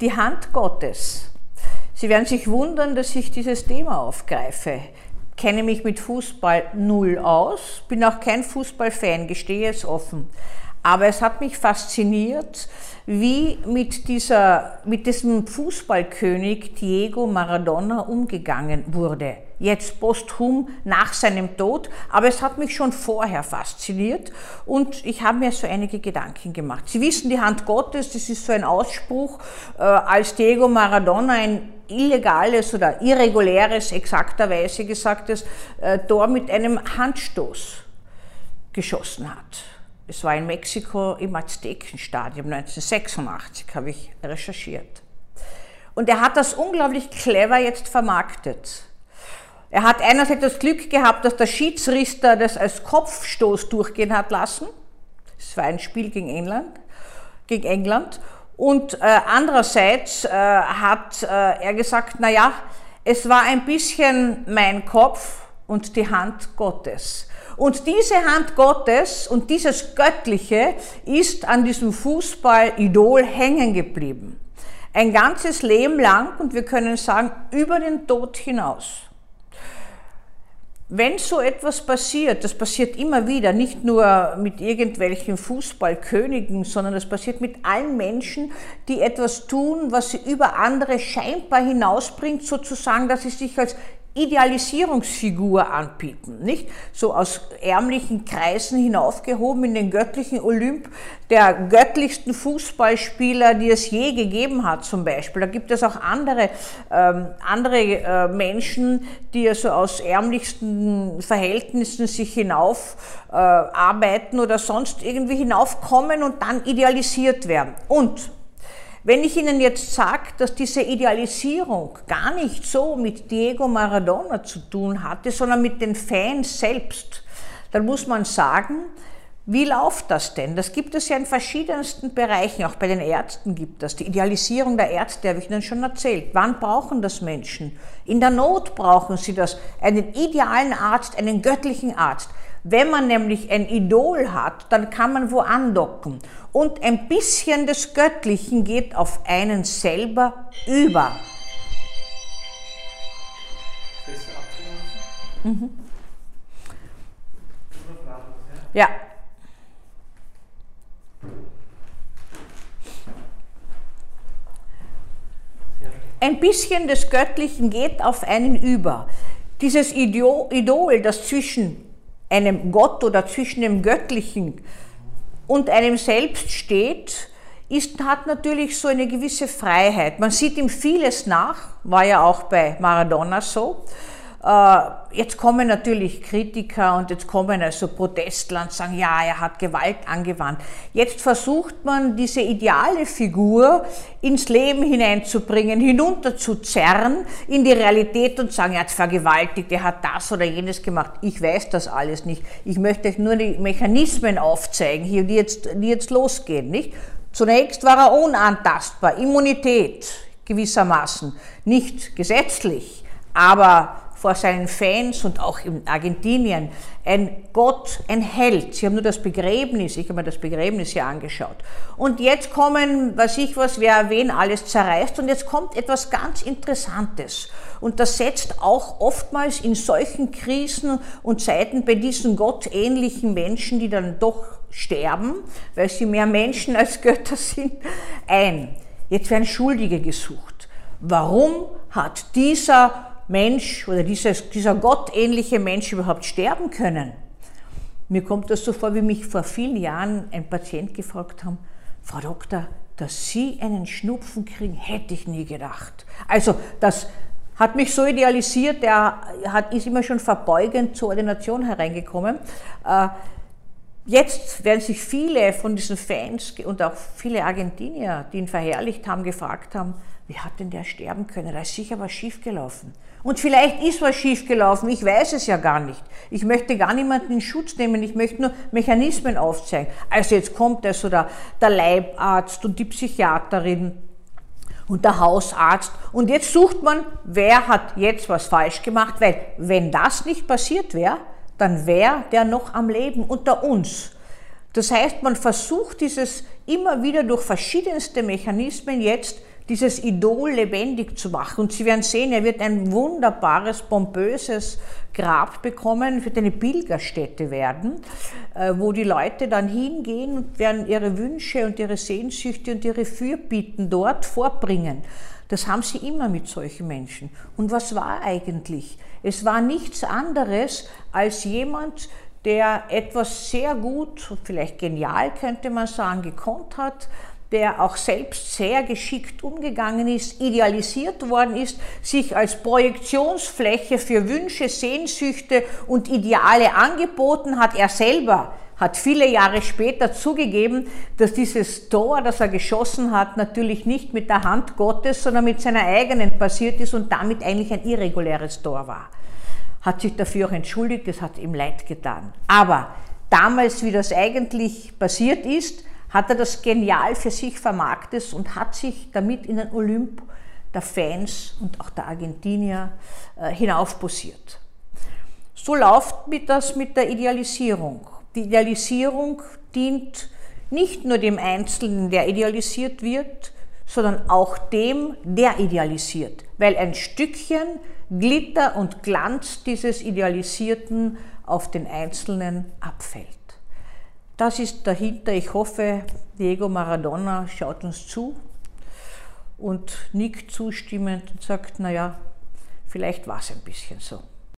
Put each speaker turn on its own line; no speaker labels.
Die Hand Gottes. Sie werden sich wundern, dass ich dieses Thema aufgreife. Kenne mich mit Fußball null aus, bin auch kein Fußballfan, gestehe es offen. Aber es hat mich fasziniert, wie mit, dieser, mit diesem Fußballkönig Diego Maradona umgegangen wurde. Jetzt posthum nach seinem Tod, aber es hat mich schon vorher fasziniert und ich habe mir so einige Gedanken gemacht. Sie wissen, die Hand Gottes, das ist so ein Ausspruch, äh, als Diego Maradona ein illegales oder irreguläres, exakterweise gesagtes äh, Tor mit einem Handstoß geschossen hat. Es war in Mexiko im Aztekenstadion 1986, habe ich recherchiert. Und er hat das unglaublich clever jetzt vermarktet. Er hat einerseits das Glück gehabt, dass der Schiedsrichter das als Kopfstoß durchgehen hat lassen. Es war ein Spiel gegen England. Gegen England. Und äh, andererseits äh, hat äh, er gesagt, na ja, es war ein bisschen mein Kopf und die Hand Gottes. Und diese Hand Gottes und dieses Göttliche ist an diesem Fußball-Idol hängen geblieben. Ein ganzes Leben lang und wir können sagen, über den Tod hinaus. Wenn so etwas passiert, das passiert immer wieder, nicht nur mit irgendwelchen Fußballkönigen, sondern das passiert mit allen Menschen, die etwas tun, was sie über andere scheinbar hinausbringt, sozusagen, dass sie sich als Idealisierungsfigur anbieten, nicht? So aus ärmlichen Kreisen hinaufgehoben in den göttlichen Olymp der göttlichsten Fußballspieler, die es je gegeben hat, zum Beispiel. Da gibt es auch andere, ähm, andere äh, Menschen, die also aus ärmlichsten Verhältnissen sich hinauf äh, arbeiten oder sonst irgendwie hinaufkommen und dann idealisiert werden. Und wenn ich Ihnen jetzt sage, dass diese Idealisierung gar nicht so mit Diego Maradona zu tun hatte, sondern mit den Fans selbst, dann muss man sagen, wie läuft das denn? Das gibt es ja in verschiedensten Bereichen, auch bei den Ärzten gibt es. Die Idealisierung der Ärzte habe ich Ihnen schon erzählt. Wann brauchen das Menschen? In der Not brauchen sie das. Einen idealen Arzt, einen göttlichen Arzt. Wenn man nämlich ein Idol hat, dann kann man wo andocken. Und ein bisschen des Göttlichen geht auf einen selber über. Mhm. Ja. Ein bisschen des Göttlichen geht auf einen über. Dieses Idol, das zwischen einem Gott oder zwischen dem Göttlichen und einem selbst steht, ist, hat natürlich so eine gewisse Freiheit. Man sieht ihm vieles nach, war ja auch bei Maradona so. Äh, jetzt kommen natürlich Kritiker und jetzt kommen also Protestler und sagen, ja, er hat Gewalt angewandt. Jetzt versucht man, diese ideale Figur ins Leben hineinzubringen, hinunterzuzerren in die Realität und sagen, er hat vergewaltigt, er hat das oder jenes gemacht. Ich weiß das alles nicht. Ich möchte euch nur die Mechanismen aufzeigen, hier, die jetzt, die jetzt losgehen, nicht? Zunächst war er unantastbar, Immunität gewissermaßen, nicht gesetzlich, aber vor seinen Fans und auch in Argentinien ein Gott, ein Held. Sie haben nur das Begräbnis, ich habe mir das Begräbnis hier angeschaut. Und jetzt kommen, weiß ich was, wer wen alles zerreißt und jetzt kommt etwas ganz Interessantes. Und das setzt auch oftmals in solchen Krisen und Zeiten bei diesen gottähnlichen Menschen, die dann doch sterben, weil sie mehr Menschen als Götter sind, ein. Jetzt werden Schuldige gesucht. Warum hat dieser Mensch oder dieses, dieser gottähnliche Mensch überhaupt sterben können. Mir kommt das so vor, wie mich vor vielen Jahren ein Patient gefragt haben, Frau Doktor, dass Sie einen Schnupfen kriegen, hätte ich nie gedacht. Also das hat mich so idealisiert, der hat, ist immer schon verbeugend zur Ordination hereingekommen. Äh, jetzt werden sich viele von diesen Fans und auch viele Argentinier, die ihn verherrlicht haben, gefragt haben, wie hat denn der sterben können? Da ist sicher was schiefgelaufen. Und vielleicht ist was schiefgelaufen, ich weiß es ja gar nicht. Ich möchte gar niemanden in Schutz nehmen, ich möchte nur Mechanismen aufzeigen. Also jetzt kommt also der, der Leibarzt und die Psychiaterin und der Hausarzt und jetzt sucht man, wer hat jetzt was falsch gemacht, weil wenn das nicht passiert wäre, dann wäre der noch am Leben unter uns. Das heißt, man versucht dieses immer wieder durch verschiedenste Mechanismen jetzt dieses Idol lebendig zu machen. Und Sie werden sehen, er wird ein wunderbares, pompöses Grab bekommen, wird eine Pilgerstätte werden, äh, wo die Leute dann hingehen und werden ihre Wünsche und ihre Sehnsüchte und ihre Fürbitten dort vorbringen. Das haben sie immer mit solchen Menschen. Und was war eigentlich? Es war nichts anderes als jemand, der etwas sehr gut, vielleicht genial könnte man sagen, gekonnt hat, der auch selbst sehr geschickt umgegangen ist, idealisiert worden ist, sich als Projektionsfläche für Wünsche, Sehnsüchte und Ideale angeboten hat. Er selber hat viele Jahre später zugegeben, dass dieses Tor, das er geschossen hat, natürlich nicht mit der Hand Gottes, sondern mit seiner eigenen passiert ist und damit eigentlich ein irreguläres Tor war. Hat sich dafür auch entschuldigt, es hat ihm leid getan. Aber damals, wie das eigentlich passiert ist, hat er das genial für sich vermarktet und hat sich damit in den Olymp der Fans und auch der Argentinier äh, hinaufposiert. So läuft das mit der Idealisierung. Die Idealisierung dient nicht nur dem Einzelnen, der idealisiert wird, sondern auch dem, der idealisiert, weil ein Stückchen Glitter und Glanz dieses Idealisierten auf den Einzelnen abfällt. Das ist dahinter. Ich hoffe, Diego Maradona schaut uns zu und nickt zustimmend und sagt, naja, vielleicht war es ein bisschen so.